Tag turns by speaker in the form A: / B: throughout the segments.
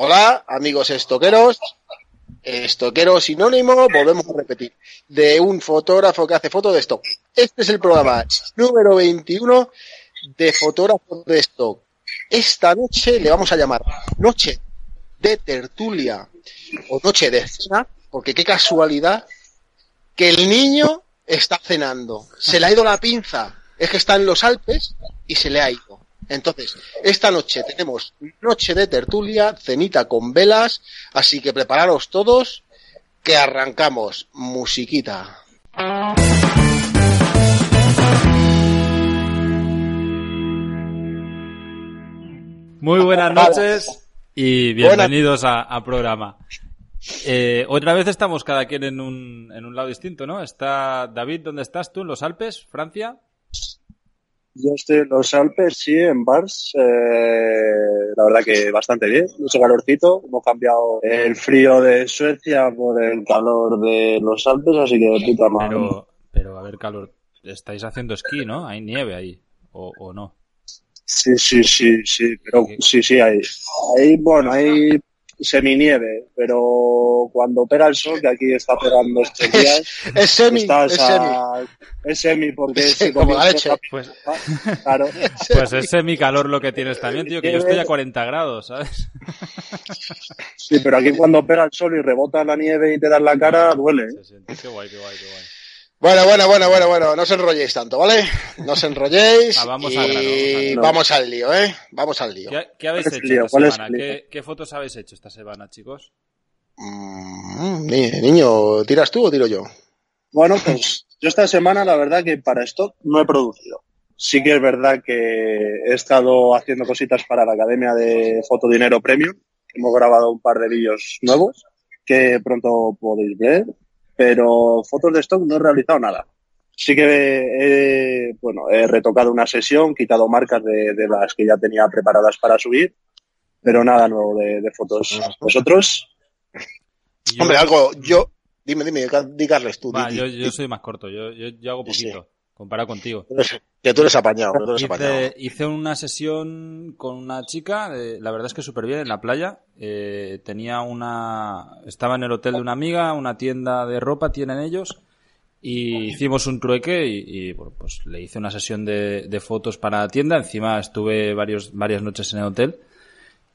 A: Hola, amigos estoqueros. Estoquero sinónimo, volvemos a repetir. De un fotógrafo que hace fotos de stock. Este es el programa número 21 de fotógrafos de stock. Esta noche le vamos a llamar Noche de Tertulia o Noche de Cena, porque qué casualidad que el niño está cenando. Se le ha ido la pinza. Es que está en los Alpes y se le ha ido. Entonces, esta noche tenemos noche de tertulia, cenita con velas, así que prepararos todos, que arrancamos. Musiquita.
B: Muy buenas noches y bienvenidos a, a programa. Eh, otra vez estamos cada quien en un, en un lado distinto, ¿no? Está David, ¿dónde estás tú? ¿En los Alpes? ¿Francia?
C: Yo estoy en los Alpes, sí, en Bars. Eh, la verdad que bastante bien, mucho calorcito. Hemos cambiado el frío de Suecia por el calor de los Alpes, así que puta madre.
B: Pero, pero a ver, calor, estáis haciendo esquí, ¿no? Hay nieve ahí, o, o no.
C: Sí, sí, sí, sí, pero sí, sí, hay. Hay, bueno, hay seminieve, pero cuando pega el sol, que aquí está pegando estos días,
A: Es semi,
C: estás
A: es
C: a-
A: semi.
C: es semi, porque
A: Sí,
C: si
A: como la leche.
B: Pues,
C: Claro.
B: pues es semicalor lo que tienes también, tío, que yo estoy a 40 grados, ¿sabes?
C: Sí, pero aquí cuando pega el sol y rebota la nieve y te da en la cara, duele. ¿eh?
B: Se siente. Qué guay, qué guay, qué guay.
A: Bueno, bueno, bueno, bueno, bueno, no os enrolléis tanto, ¿vale? No os enrolléis
B: Ah, vamos
A: y
B: al grano, vamos al grano.
A: vamos al lío, ¿eh? Vamos al lío.
B: ¿Qué, qué habéis
C: ¿Cuál es el
B: hecho
C: lío?
B: esta
C: ¿Cuál es
B: semana? ¿Qué, qué fotos habéis hecho esta semana, chicos?
A: Mm, ni- niño, ¿tiras tú o tiro yo?
C: Bueno, pues yo esta semana la verdad que para stock no he producido. Sí que es verdad que he estado haciendo cositas para la Academia de Fotodinero Premium. Hemos grabado un par de vídeos nuevos que pronto podéis ver, pero fotos de stock no he realizado nada. Sí que he, bueno, he retocado una sesión, quitado marcas de, de las que ya tenía preparadas para subir, pero nada nuevo de, de fotos. ¿Vosotros?
B: Yo-
A: Hombre, algo, yo... Dime, dime, di Carles tú.
B: Va,
A: di-
B: yo,
A: di-
B: yo soy más corto, yo, yo, yo hago
A: Sí,
B: poquito, comparado contigo.
A: Que tú eres apañado, que tú eres apañado.
B: Hice, hice una sesión con una chica, eh, la verdad es que súper bien, en la playa. Eh, tenía una... Estaba en el hotel de una amiga, una tienda de ropa tienen ellos, y hicimos un trueque y, y, bueno, pues le hice una sesión de, de fotos para la tienda. Encima estuve varios, varias noches en el hotel.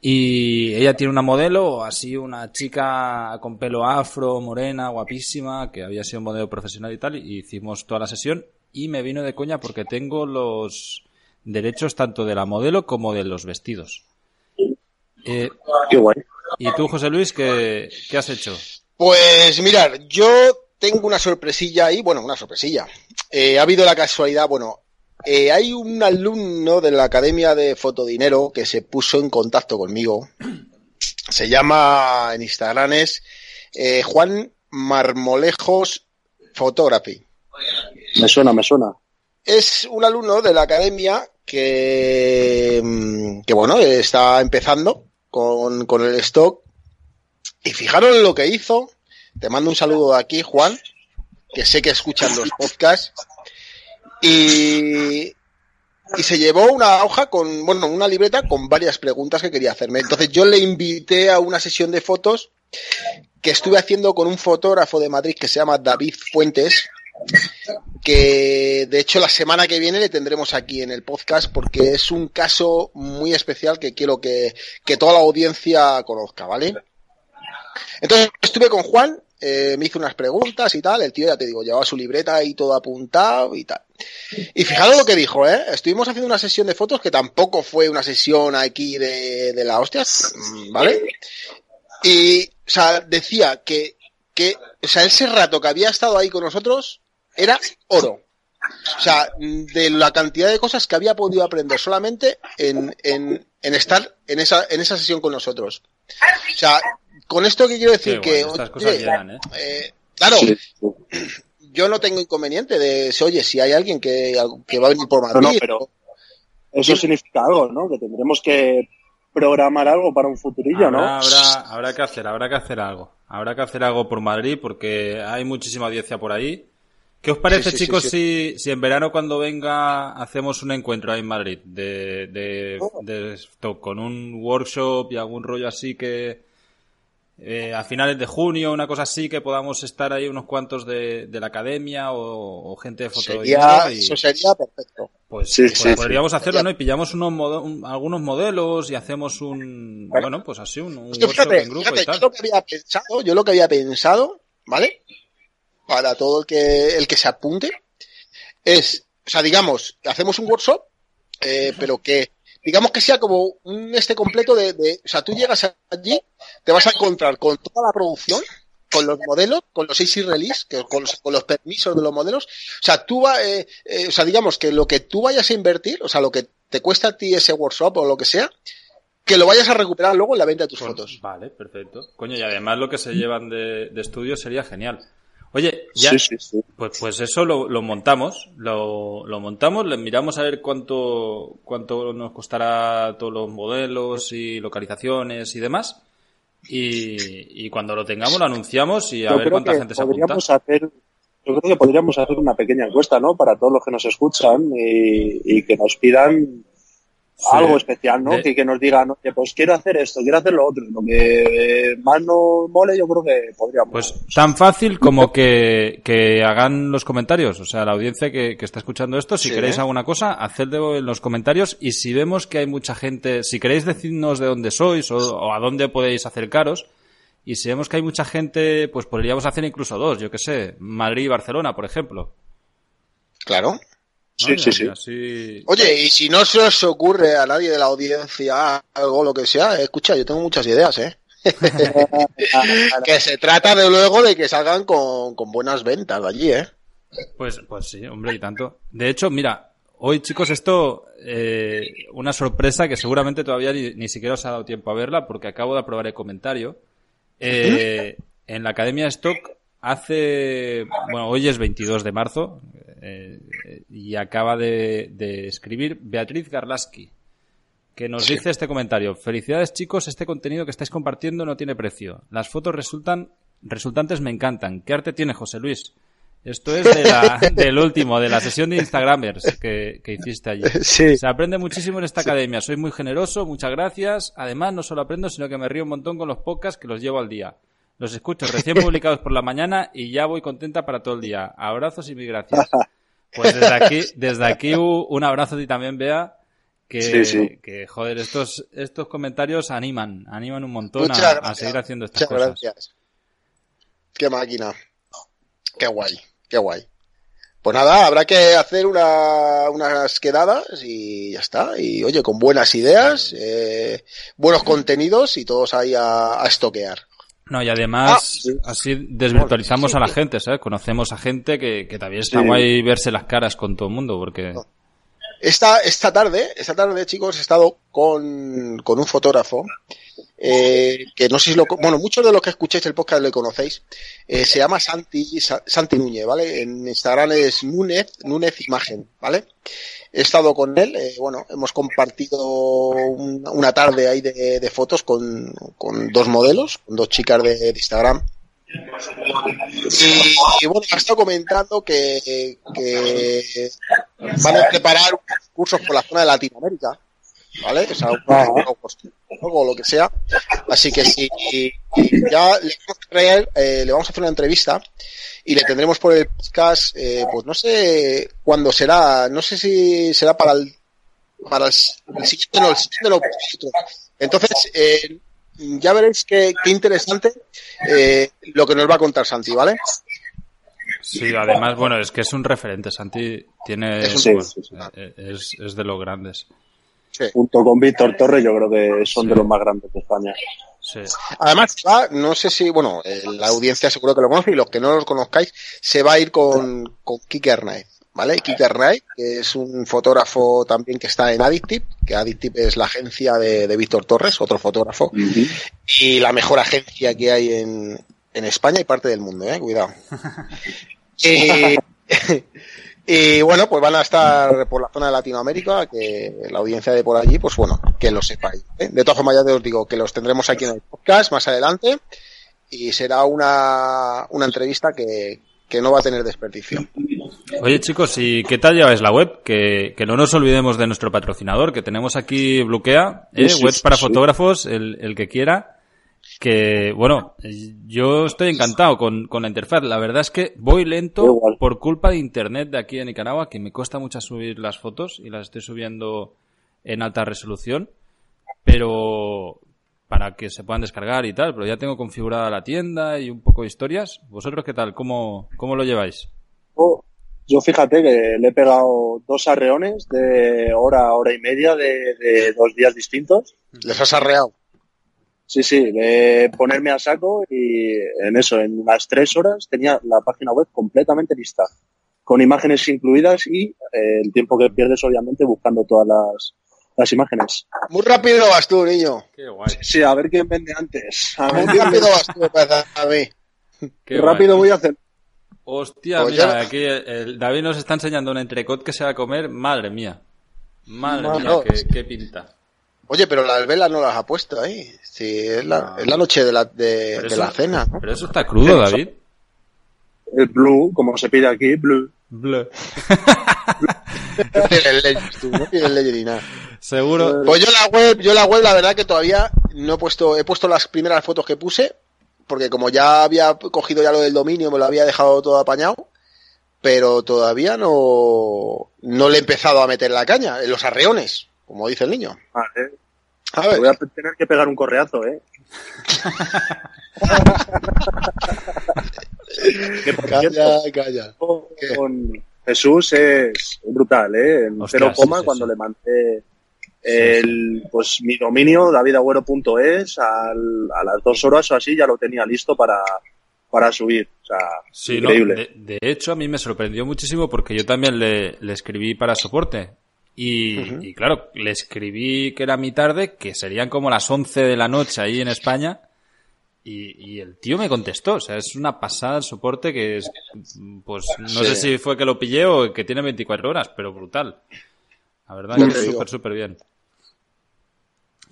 B: Y ella tiene una modelo, así una chica con pelo afro, morena, guapísima, que había sido modelo profesional y tal, y hicimos toda la sesión y me vino de coña porque tengo los derechos tanto de la modelo como de los vestidos. Eh,
C: Qué guay.
B: ¿Y tú, José Luis, qué, qué has hecho?
A: Pues mirar, yo tengo una sorpresilla ahí, bueno, una sorpresilla. Eh, ha habido la casualidad, bueno, eh, hay un alumno de la Academia de Fotodinero que se puso en contacto conmigo. Se llama en Instagram es eh, Juan Marmolejos Photography.
C: Me suena, me suena.
A: Es un alumno de la academia que, mm, que bueno, está empezando con, con el stock. Y fijaros lo que hizo. Te mando un saludo de aquí, Juan, que sé que escuchan los podcasts. Y, y se llevó una hoja con, bueno, una libreta con varias preguntas que quería hacerme. Entonces yo le invité a una sesión de fotos que estuve haciendo con un fotógrafo de Madrid que se llama David Fuentes, que de hecho la semana que viene le tendremos aquí en el podcast porque es un caso muy especial que quiero que, que toda la audiencia conozca, ¿vale? Entonces estuve con Juan, eh, me hizo unas preguntas y tal, el tío ya te digo, llevaba su libreta ahí todo apuntado y tal. Y fijaros lo que dijo, ¿eh? Estuvimos haciendo una sesión de fotos que tampoco fue una sesión aquí de, de la hostia, ¿vale? Y, o sea, decía que, que, o sea, ese rato que había estado ahí con nosotros era oro. O sea, de la cantidad de cosas que había podido aprender solamente en, en, en estar en esa, en esa sesión con nosotros. O sea, con esto que quiero decir
B: Qué
A: que...
B: bueno, estas
A: oye,
B: cosas llegan, ¿eh?
A: eh, claro,
C: Sí,
A: yo no tengo inconveniente de, si, oye, si hay alguien que, que va a venir por
C: No,
A: Madrid...
C: no, pero eso significa algo, ¿no? Que tendremos que programar algo para un futurillo, ¿no?
B: Habrá, habrá, habrá que hacer, habrá que hacer algo. Habrá que hacer algo por Madrid porque hay muchísima audiencia por ahí. ¿Qué os parece,
A: Sí, sí, sí,
B: chicos,
A: sí.
B: Si, si en verano cuando venga hacemos un encuentro ahí en Madrid de, de, de esto, con un workshop y algún rollo así que eh, a finales de junio, una cosa así, que podamos estar ahí unos cuantos de, de la academia o, o gente de fotografía y
A: Eso sería perfecto.
B: pues,
C: Sí,
B: pues
C: sí,
B: podríamos
A: sí.
B: hacerlo, ¿no? Y pillamos unos modo- un- algunos modelos y hacemos un, bueno, pues así, un, un
A: Es que
B: workshop
A: fíjate,
B: en grupo
A: fíjate,
B: y tal.
A: yo lo que había pensado, yo lo que había pensado, ¿vale? Para todo el que, el que se apunte, es, o sea, digamos, hacemos un workshop, eh, pero que, digamos que sea como un este completo de, de, o sea, tú llegas allí, te vas a encontrar con toda la producción, con los modelos, con los AC release, que, con, los, con los permisos de los modelos. O sea, tú va, eh, eh, o sea, digamos que lo que tú vayas a invertir, o sea, lo que te cuesta a ti ese workshop o lo que sea, que lo vayas a recuperar luego en la venta de tus
B: Pues,
A: fotos.
B: Vale, perfecto. Coño, y además lo que se llevan de, de estudio sería genial. Oye, ya,
C: Sí, sí, sí.
B: Pues, pues eso lo, lo montamos, lo, lo montamos, le miramos a ver cuánto, cuánto nos costará todos los modelos y localizaciones y demás. Y, y cuando lo tengamos lo anunciamos y a
C: Yo
B: ver cuánta gente se apunta.
C: hacer, yo creo que podríamos hacer una pequeña encuesta, ¿no? Para todos los que nos escuchan y, y que nos pidan
B: Sí.
C: algo especial, ¿no?
B: De-
C: Que, que nos digan, oye, pues quiero hacer esto, quiero hacer lo otro. Lo que más nos mole, yo creo que podríamos.
B: Pues tan fácil como que, que hagan los comentarios, o sea, la audiencia que, que está escuchando esto, si
A: Sí.
B: queréis alguna cosa, hacedlo en los comentarios y si vemos que hay mucha gente, si queréis decirnos de dónde sois o, o a dónde podéis acercaros, y si vemos que hay mucha gente, pues podríamos hacer incluso dos, yo que sé, Madrid y Barcelona, por ejemplo.
A: Claro.
C: Sí, sí, sí.
B: así-
A: Oye, y si no se os ocurre a nadie de la audiencia algo, lo que sea, eh, escucha, yo tengo muchas ideas, ¿eh? que se trata de luego de que salgan con, con buenas ventas de allí, ¿eh?
B: Pues, pues sí, hombre, y tanto. De hecho, mira, hoy chicos, esto, eh, una sorpresa que seguramente todavía ni, ni siquiera os ha dado tiempo a verla porque acabo de aprobar el comentario. Eh, en la Academia Stock hace, bueno, hoy es 22 de marzo eh, y acaba de, de escribir Beatriz Garlaski que nos dice este comentario. Felicidades chicos, este contenido que estáis compartiendo no tiene precio. Las fotos resultan resultantes me encantan. ¿Qué arte tiene José Luis? Esto es de la- del último, de la sesión de Instagramers que, que hiciste allí.
A: Sí.
B: Se aprende muchísimo en esta academia. Soy muy generoso, muchas gracias. Además, no solo aprendo, sino que me río un montón con los podcasts que los llevo al día. Los escucho recién publicados por la mañana y ya voy contenta para todo el día. Abrazos y mil gracias. Pues desde aquí, desde aquí un abrazo a ti también, Bea. Que,
C: Sí, sí.
B: que, joder, estos, estos comentarios animan, animan un montón a, seguir haciendo estas
A: Muchas
B: cosas.
A: gracias. Qué máquina. Qué guay, qué guay. Pues nada, habrá que hacer una- unas quedadas y ya está. Y oye, con buenas ideas, eh, buenos contenidos y todos ahí a, a estoquear.
B: No, y además,
A: Ah, sí.
B: así desvirtualizamos a la gente, ¿sabes? Conocemos a gente que, que también está guay verse las caras con todo el mundo, porque...
A: Esta, esta tarde, esta tarde, chicos, he estado con, con un fotógrafo, eh, que no sé si lo, bueno, muchos de los que escucháis el podcast lo conocéis, eh, se llama Santi, Sa- Santi Núñez, ¿vale? En Instagram es Núñez, Núñez Imagen, ¿vale? He estado con él, eh, bueno, hemos compartido un- una tarde ahí de, fotos con, con dos modelos, con dos chicas de Instagram. Y, y bueno, ha estado comentando que, que van a preparar cursos por la zona de Latinoamérica, ¿vale? O sea, un- o lo que sea. Así que si ya le vamos a traer, eh, le vamos a hacer una entrevista y le tendremos por el podcast, eh, pues no sé cuándo será, no sé si será para el, para el, el siguiente, no, el siguiente no, para el otro. Entonces, eh, ya veréis qué, qué interesante eh, lo que nos va a contar Santi, ¿vale?
B: Sí, además, bueno, es que es un referente. Santi tiene...
A: Es un-
C: Sí,
B: bueno,
C: sí, sí.
B: eh, es, es de los grandes.
A: Sí.
C: Junto con Víctor Torres, yo creo que son de los más grandes de España.
B: Sí.
A: Además, va, no sé si, bueno, eh, la audiencia seguro que lo conoce y los que no los conozcáis, se va a ir con, con Kike Arnaez, ¿vale? Knight, que es un fotógrafo también que está en Addictive, que Addictive es la agencia de, de Víctor Torres, otro fotógrafo, y la mejor agencia que hay en, en España y parte del mundo, ¿eh? Cuidado. y, y bueno, pues van a estar por la zona de Latinoamérica, que la audiencia de por allí, pues bueno, que lo sepáis. ¿eh? De todas formas, ya te os digo que los tendremos aquí en el podcast más adelante y será una, una entrevista que, que no va a tener desperdicio.
B: Oye chicos, ¿y qué tal lleváis la web? Que, que no nos olvidemos de nuestro patrocinador, que tenemos aquí Bloquea, ¿eh?
C: Sí, sí,
B: webs para
C: sí.
B: fotógrafos, el, el que quiera. Que, bueno, yo estoy encantado con, con la interfaz. La verdad es que voy lento por culpa de internet de aquí en Nicaragua, que me cuesta mucho subir las fotos y las estoy subiendo en alta resolución. Pero para que se puedan descargar y tal, pero ya tengo configurada la tienda y un poco de historias. ¿Vosotros qué tal? ¿Cómo, cómo lo lleváis?
C: Yo, yo fíjate que le he pegado dos arreones de hora, hora y media de, de dos días distintos.
A: Les has arreado.
C: Sí, sí, de ponerme a saco y en eso, en unas tres horas tenía la página web completamente lista, con imágenes incluidas y eh, el tiempo que pierdes obviamente buscando todas las, las imágenes.
A: Muy rápido vas tú, niño.
B: Qué guay.
C: Sí, a ver quién vende antes. A ver
A: Muy rápido vas tú, me parece a mí.
B: Qué
C: rápido
B: guay.
C: voy a hacer.
B: Hostia,
A: Pues
B: mira,
A: ya-
B: aquí el, el David nos está enseñando un entrecot que se va a comer. Madre mía. Madre mía,
A: mía.
B: qué, qué pinta.
A: Oye, pero las velas no las ha puesto ahí. Sí, es la, es la noche de la, de,
B: Pero
A: de
B: eso-
A: la cena, ¿no?
B: Pero eso está crudo, David.
C: El blue, como se pide aquí, blue.
B: Bleh.
A: No tienes leyes tú,
B: Seguro.
A: Pues yo la web, yo la web, la verdad que todavía no he puesto, he puesto las primeras fotos que puse, porque como ya había cogido ya lo del dominio, me lo había dejado todo apañado, pero todavía no, no le he empezado a meter la caña, en los arreones, como dice el niño.
C: Vale.
A: A
C: Te
A: ver,
C: voy a tener que pegar un correazo, ¿eh? que por
A: calla,
C: cierto,
A: calla. ¿Qué?
C: con Jesús es brutal, ¿eh? En
B: Hostia,
C: cero
B: sí,
C: coma
B: sí,
C: cuando
B: sí.
C: le mandé el, pues mi dominio, davidagüero.es, al- a las dos horas o así ya lo tenía listo para, para subir. O sea,
B: Sí, no,
C: increíble.
B: de, de hecho, a mí me sorprendió muchísimo porque yo también le, le escribí para soporte. Y, y claro, le escribí que era mi tarde, que serían como las 11 de la noche ahí en España. Y, y el tío me contestó. O sea, es una pasada el soporte que es. Pues no
A: Sí.
B: sé si fue que lo pillé o que tiene 24 horas, pero brutal. La verdad
A: Ya
B: que súper, súper bien.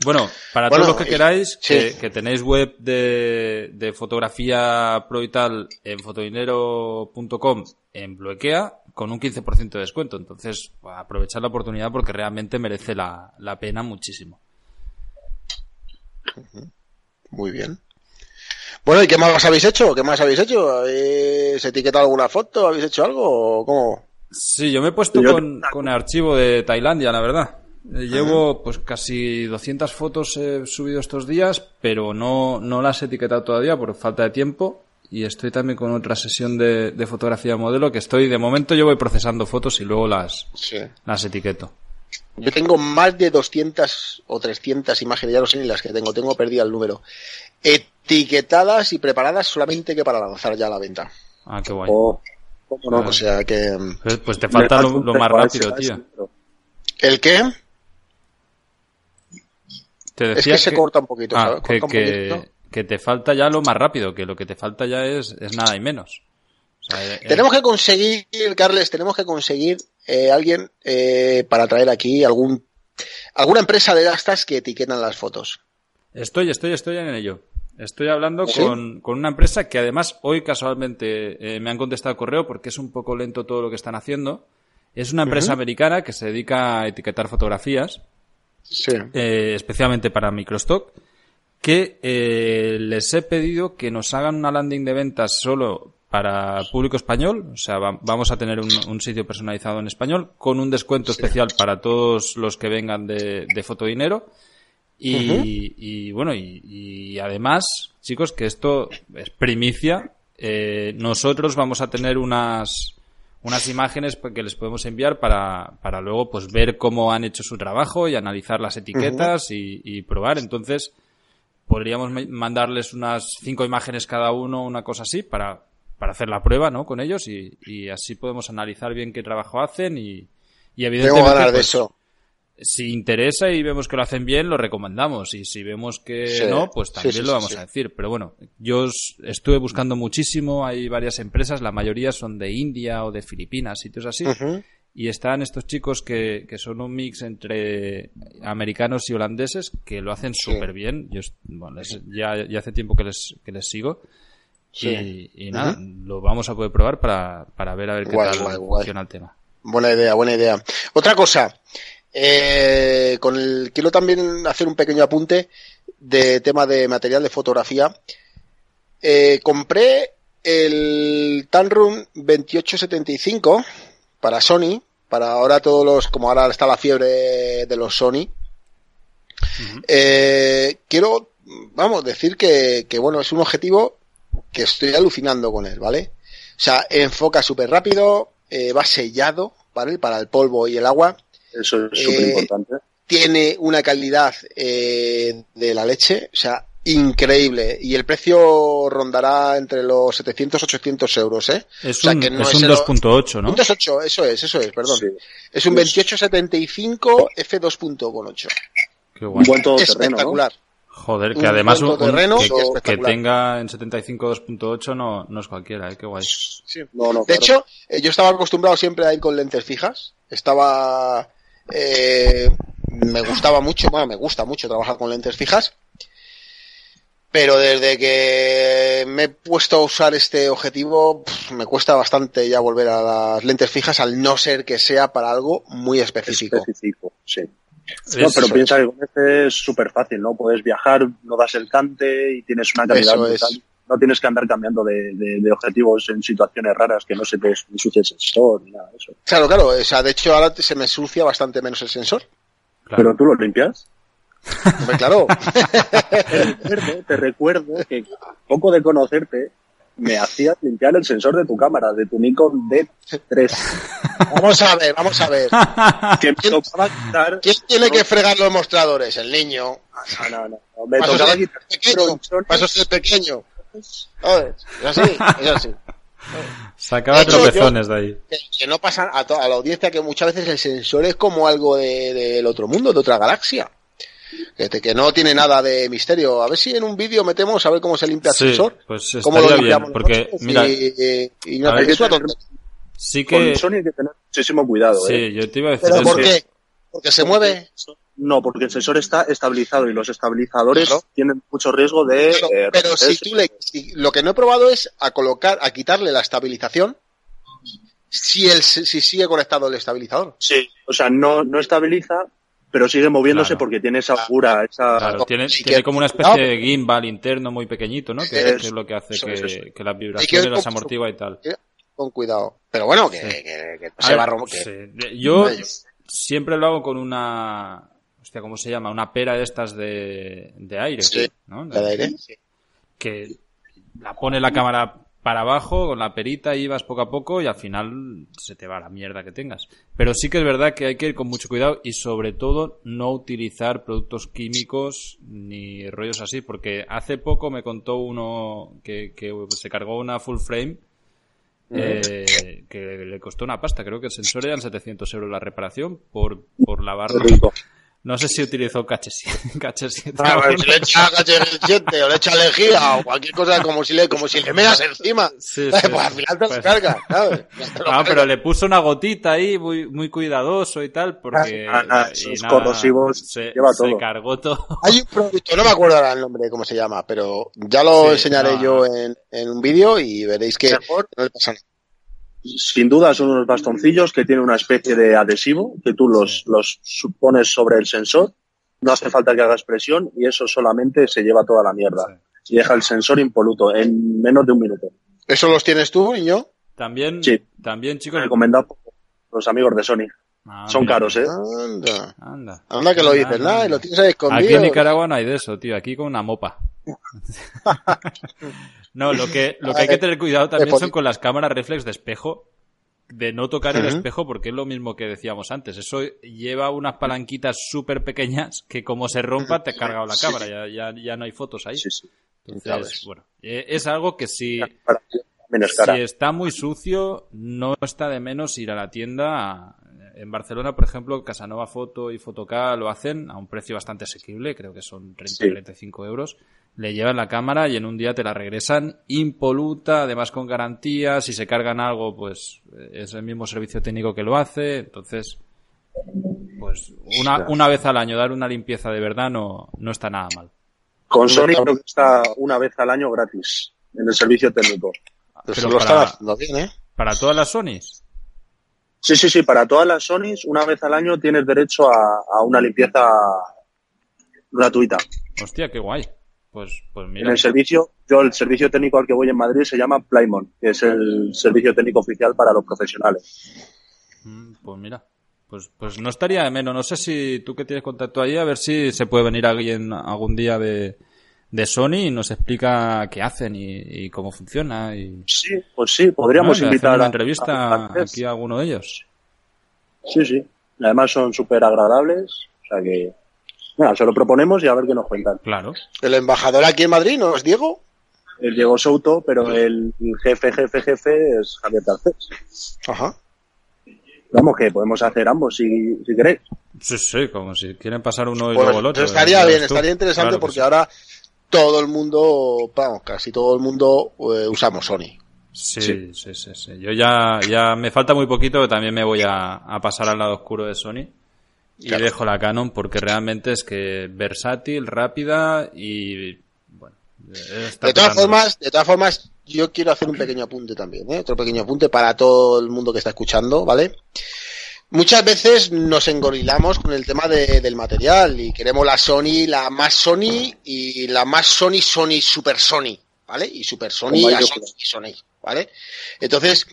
B: Bueno, para
A: Bueno,
B: todos los que queráis,
A: sí.
B: que, que tenéis web de, de fotografía pro y tal en fotodinero.com en Bloquea con un 15% de descuento. Entonces, aprovechar la oportunidad porque realmente merece la, la pena muchísimo.
A: Muy bien. Bueno, ¿y qué más habéis hecho? ¿Qué más habéis hecho? ¿Habéis etiquetado alguna foto? ¿Habéis hecho algo? ¿O ¿Cómo?
B: Sí, yo me he puesto
C: Yo-
B: con, con el archivo de Tailandia, la verdad. Eh, Llevo pues casi 200 fotos he subido estos días, pero no, no las he etiquetado todavía por falta de tiempo. Y estoy también con otra sesión de, de fotografía modelo que estoy, de momento yo voy procesando fotos y luego las,
A: Sí.
B: las etiqueto.
A: Yo tengo más de 200 o 300 imágenes, ya no sé ni las que tengo, tengo perdido el número. Etiquetadas y preparadas solamente que para lanzar ya a la venta.
B: Ah, qué guay.
C: Oh, cómo no.
A: O sea que...
B: Pues, pues te falta
C: Me
B: lo, lo más rápido, tío.
A: ¿El qué?
B: Te
A: Es
B: decía
A: que se corta un poquito,
B: Ah,
A: ¿sabes?
B: que,
A: Corta un
B: que-
A: poquito.
B: que te falta ya lo más rápido, que lo que te falta ya es, es nada y menos. O sea, eh,
A: Tenemos que conseguir, Carles, tenemos que conseguir eh, alguien eh, para traer aquí algún alguna empresa de estas que etiquetan las fotos.
B: Estoy, estoy, estoy en ello. Estoy hablando
A: ¿Sí?
B: con, con una empresa que además hoy casualmente eh, me han contestado correo porque es un poco lento todo lo que están haciendo. Es una empresa americana que se dedica a etiquetar fotografías,
A: Sí.
B: eh, especialmente para microstock, que eh, les he pedido que nos hagan una landing de ventas solo para público español, o sea, va- vamos a tener un, un sitio personalizado en español con un descuento especial para todos los que vengan de, de Fotodinero. Y, y, bueno, y, y además, chicos, que esto es primicia, eh, nosotros vamos a tener unas, unas imágenes que les podemos enviar para, para luego pues ver cómo han hecho su trabajo y analizar las etiquetas y, y probar. Entonces, podríamos ma- mandarles unas cinco imágenes cada uno, una cosa así, para, para hacer la prueba, ¿no? Con ellos y, y así podemos analizar bien qué trabajo hacen y, y
A: Tengo
B: evidentemente
A: de
B: pues,
A: eso.
B: Si interesa y vemos que lo hacen bien, lo recomendamos. Y si vemos que
A: Sí.
B: no, pues también
A: sí,
B: lo vamos a decir. Pero bueno, yo estuve buscando muchísimo, hay varias empresas, la mayoría son de India o de Filipinas, sitios así. Y están estos chicos que, que son un mix entre americanos y holandeses que lo hacen súper bien. Yo bueno, les- ya, ya hace tiempo que les, que les sigo.
A: Sí.
B: Y, y nada, lo vamos a poder probar para, para ver a ver qué
A: Guay,
B: tal
A: guay, guay.
B: funciona el tema.
A: Buena idea, buena idea. Otra cosa, eh, con el quiero también hacer un pequeño apunte de tema de material de fotografía. Eh, compré el Tanrum 2875 para Sony, para ahora todos los, como ahora está la fiebre de los Sony. Eh, quiero, vamos, decir que, que, bueno, es un objetivo que estoy alucinando con él, ¿vale? O sea, enfoca súper rápido, eh, va sellado, ¿vale? Para el polvo y el agua.
C: Eso es
A: Eh,
C: súper importante.
A: Tiene una calidad eh, de la leche, o sea, increíble. Y el precio rondará entre los 700 800 euros, ¿eh?
B: Es
A: O sea,
B: un,
A: que no
B: es un
A: el-
B: 2.8, ¿no?
A: 2.8, eso es, eso es, perdón.
C: Sí.
A: Es un
C: Pues-
A: 2875 F2.8.
B: Qué guay.
C: Un buen ¿no?
A: Espectacular.
B: Joder, que
A: Un
B: además un,
A: buen
B: un- que, tenga en 75 2.8 no, no es cualquiera, ¿eh? Qué guay.
C: No, no,
A: De
C: claro.
A: hecho, eh, yo estaba acostumbrado siempre a ir con lentes fijas. Estaba. Eh, me gustaba mucho, bueno, me gusta mucho trabajar con lentes fijas. Pero desde que me he puesto a usar este objetivo, me cuesta bastante ya volver a las lentes fijas, al no ser que sea para algo muy específico.
C: específico, sí. No, pero piensa que con este es súper fácil, ¿no? Puedes viajar, no das el cante y tienes una calidad
A: Eso es.
C: No tienes que andar cambiando de, de- de objetivos en situaciones raras que no se te ensucie el sensor ni nada de eso.
A: Claro, claro, o sea, de hecho ahora se me sucia bastante menos el sensor.
B: claro.
C: Pero tú lo limpias.
A: Hombre, claro.
C: Te recuerdo, te recuerdo que poco de conocerte me hacías limpiar el sensor de tu cámara, de tu Nikon D3.
A: vamos a ver, vamos a ver.
C: Quitar...
A: ¿Quién tiene que fregar los mostradores? El niño.
C: No, no, no. no. Me tocaba quitar
A: pequeño,
C: tronchones.
A: paso ser pequeño. ¿Sabes? Es así, es así.
B: Sacaba
A: De hecho,
B: tropezones de ahí.
A: Que, que no pasa a, to- a la audiencia que muchas veces el sensor es como algo de- del otro mundo, de otra galaxia. Que, te- que no tiene nada de misterio. A ver si en un vídeo metemos a ver cómo se limpia el
B: Sí,
A: sensor.
B: pues
A: Cómo lo
B: bien,
A: limpiamos
B: porque, mira,
A: y, y no,
B: a ver, sí
C: Con
B: que...
C: Sony hay que tener muchísimo cuidado, ¿eh?
B: Sí, yo te iba a decir
A: ¿Pero
B: eso.
A: por qué? Porque se mueve.
C: No, porque el sensor está estabilizado y los estabilizadores
A: Claro.
C: tienen mucho riesgo de...
A: Pero,
C: eh,
A: pero si tú le, si- lo que no he probado es a colocar, a quitarle la estabilización si el, si sigue conectado el estabilizador.
C: Sí, o sea, no, no estabiliza, pero sigue moviéndose
B: Claro.
C: porque tiene esa fura, esa...
B: Claro, tiene,
A: Sí
B: tiene
A: que-
B: como una especie
A: no.
B: de gimbal interno muy pequeñito, ¿no? Que, es lo que hace
C: eso,
B: que,
C: eso, eso.
B: que las vibraciones las amortigua y tal.
A: Con cuidado. Pero bueno, que,
B: Sí.
A: que- que se
B: ver,
A: va a romper.
B: sí. Yo siempre lo hago con una... Hostia, ¿cómo se llama? Una pera de estas de, de aire,
A: Sí.
B: ¿no?
A: ¿La de aire?
B: Que la pone la cámara para abajo con la perita y vas poco a poco y al final se te va la mierda que tengas. Pero sí que es verdad que hay que ir con mucho cuidado y sobre todo no utilizar productos químicos ni rollos así, porque hace poco me contó uno que, que se cargó una full frame eh, que le costó una pasta. Creo que el sensor eran 700 euros la reparación por, por lavarlo. No sé si utilizó caches caches
A: Ah, pero si le echa HL7 o le echa lejía o cualquier cosa como si le, como si le meas encima.
B: Sí,
A: pues
B: sí.
A: al final te lo
B: Pues-
A: cargas, ¿sabes? Lo
B: Ah, pero le puso una gotita ahí, muy, muy cuidadoso y tal, porque
C: Ah, ah,
B: y
C: esos corrosivos
B: se,
C: lleva
B: se
C: todo.
B: cargó todo.
A: Hay un producto, no me acuerdo ahora el nombre, cómo se llama, pero ya lo
B: Sí,
A: enseñaré
B: no,
A: yo en, en un vídeo y veréis que
C: Mejor.
A: no le pasa nada.
C: Sin duda son unos bastoncillos que tienen una especie de adhesivo que tú los, los pones sobre el sensor. No hace falta que hagas presión y eso solamente se lleva toda la mierda. Y deja el sensor impoluto en menos de un minuto.
A: ¿Eso los tienes tú, niño?
B: También,
C: Sí.
B: también chicos.
C: Recomendado por los amigos de Sony.
B: Ah,
C: Son
B: mira.
C: caros, ¿eh?
A: Anda.
B: Anda.
A: Anda que lo dices, nada, y lo tienes ahí escondido.
B: Aquí en Nicaragua no hay de eso, tío. Aquí con una mopa. no, lo que, lo que hay que tener cuidado también son con las cámaras reflex de espejo. De no tocar el espejo porque es lo mismo que decíamos antes. Eso lleva unas palanquitas súper pequeñas que como se rompa te ha cargado la cámara. Ya, ya, ya no hay fotos ahí.
C: Sí, sí.
B: Entonces, bueno, eh, es algo que
C: menos cara.
B: Si está muy sucio, no está de menos ir a la tienda. En Barcelona, por ejemplo, Casanova Foto y Fotoca lo hacen a un precio bastante asequible, creo que son 30-35 euros. Le llevan la cámara y en un día te la regresan impoluta, además con garantía. Si se cargan algo, pues es el mismo servicio técnico que lo hace. Entonces, pues una, una vez al año dar una limpieza de verdad no, no está nada mal.
C: Con Sony creo que está una vez al año gratis en el servicio técnico.
A: Pero, lo para, haciendo bien, ¿eh?
B: ¿Para todas las Sonys?
C: Sí, sí, sí, para todas las Sonys, una vez al año tienes derecho a, a una limpieza gratuita.
B: Hostia, qué guay. Pues, pues mira.
C: En el servicio, yo el servicio técnico al que voy en Madrid se llama Playmon, que es el servicio técnico oficial para los profesionales.
B: Mm, pues mira, pues, pues no estaría de menos. No sé si tú que tienes contacto ahí, a ver si se puede venir alguien algún día de, de Sony y nos explica qué hacen y, cómo funciona. Y...
C: Sí, pues sí, podríamos invitar a
B: una entrevista aquí a alguno de ellos.
C: Sí, sí. Además son súper agradables, o sea que bueno, se lo proponemos y a ver qué nos cuentan.
B: Claro.
A: ¿El embajador aquí en Madrid no es Diego?
C: El Diego Souto, pero el jefe, jefe, jefe es Javier Tarcés.
A: Ajá.
C: Vamos, que podemos hacer ambos si, si queréis.
B: Sí, sí, como si quieren pasar uno y
A: Pues,
B: luego el otro.
A: estaría bien, estaría interesante
B: Claro
A: porque
B: sí.
A: ahora todo el mundo, vamos, casi todo el mundo eh, usamos Sony.
B: Sí, sí, sí, sí, Yo ya, ya me falta muy poquito, que también me voy a, a pasar al lado oscuro de Sony. Y
A: Claro.
B: dejo la Canon porque realmente es que versátil, rápida y bueno. está
A: De todas formas, de todas formas, yo quiero hacer un pequeño apunte también, ¿eh? otro pequeño apunte para todo el mundo que está escuchando, ¿vale? Muchas veces nos engorilamos con el tema de- del material y queremos la Sony, la más Sony y la más Sony, Sony, Super Sony, ¿vale? Y Super Sony a. Sony y Sony, ¿vale? Entonces,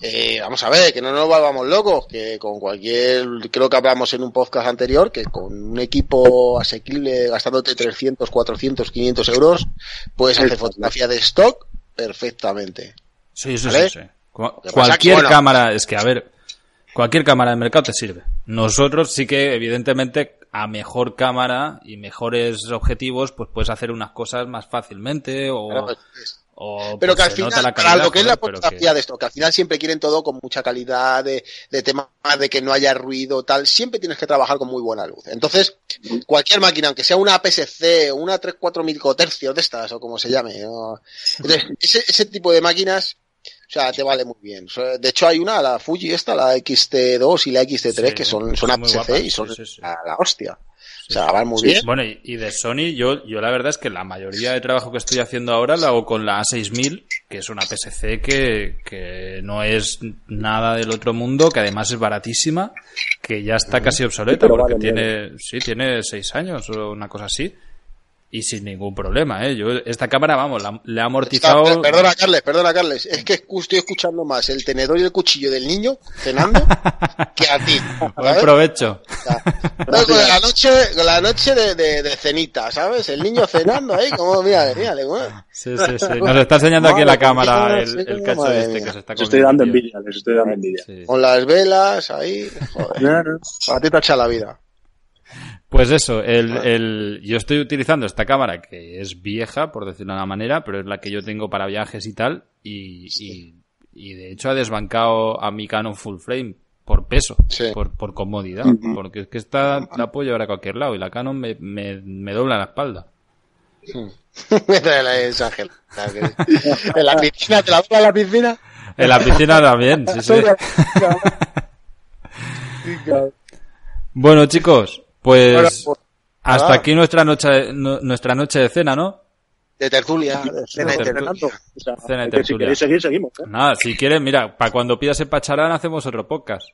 A: eh, vamos a ver, que no nos volvamos locos, que con cualquier, creo que hablamos en un podcast anterior, que con un equipo asequible gastándote 300, 400, 500 euros, puedes hacer fotografía de stock perfectamente.
B: Sí, sí,
A: ¿Vale?
B: sí, sí. Cualquier
A: que, bueno-
B: cámara, es que a ver, cualquier cámara de mercado te sirve. Nosotros sí que, evidentemente, a mejor cámara y mejores objetivos, pues puedes hacer unas cosas más fácilmente o,
A: Claro,
B: o,
A: Pero
B: pues,
A: que al final, para lo que es la fotografía
B: que-
A: de esto, que al final siempre quieren todo con mucha calidad, de, de tema de que no haya ruido, tal, siempre tienes que trabajar con muy buena luz. Entonces, cualquier máquina, aunque sea una APS-C o una 3-4 milicotercios de estas, o como se llame, ¿no? Entonces, ese, ese tipo de máquinas, o sea, te vale muy bien. De hecho, hay una, la Fuji esta, la XT2 y la XT3,
B: Sí,
A: que son, son
B: guapas,
A: y son
B: sí, sí, sí.
A: La, hostia. O sea, van muy bien.
B: Bueno, y, de Sony, yo, yo la verdad es que la mayoría de trabajo que estoy haciendo ahora lo hago con la A6000, que es una PSC que, que no es nada del otro mundo, que además es baratísima, que ya está casi obsoleta, porque
C: vale
B: tiene, sí, tiene seis años o una cosa así. Y sin ningún problema, ¿eh? Yo, esta cámara, vamos, la- le ha amortizado...
A: Está- perdona, Carles, perdona, Carles. Es que estoy escuchando más el tenedor y el cuchillo del niño cenando que a ti.
B: Buen provecho.
A: O sea, no, con la noche, con la noche de, de, de cenita, ¿sabes? El niño cenando ahí, como, mira, mira, bueno.
B: Sí, sí, sí. Nos está enseñando aquí en la cámara el, el cacho este
A: mía.
B: que se está
C: Les estoy dando
B: comiendo,
C: envidia, les estoy dando envidia.
B: Sí.
A: Con las velas ahí, joder,
C: Claro.
A: para ti te echa la vida.
B: Pues eso, el, el, yo estoy utilizando esta cámara que es vieja, por decirlo de una manera, pero es la que yo tengo para viajes y tal, y, y, y de hecho ha desbancado a mi Canon Full Frame por peso,
A: Sí.
B: por, por comodidad, porque es que esta la puedo llevar a cualquier lado y la Canon me, me, me dobla la espalda.
A: En la piscina, ¿te la dobla en la piscina?
B: En la piscina también, sí, sí. Bueno, chicos, pues
A: Bueno, pues,
B: hasta aquí nuestra noche, nu- nuestra noche de cena, ¿no?
A: De tertulia, de cena y
B: De
A: tertulia.
C: Fernando, o sea,
B: Cena y
C: que si queréis seguir, seguimos. ¿eh?
B: Nada, si quieres, mira, para cuando pidas el pacharán hacemos otro podcast.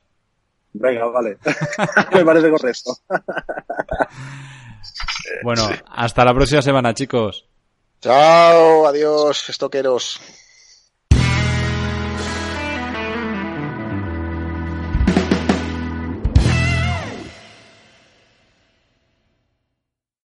C: Venga, vale. Me parece correcto.
B: Bueno, hasta la próxima semana, chicos.
A: Chao, adiós, estoqueros.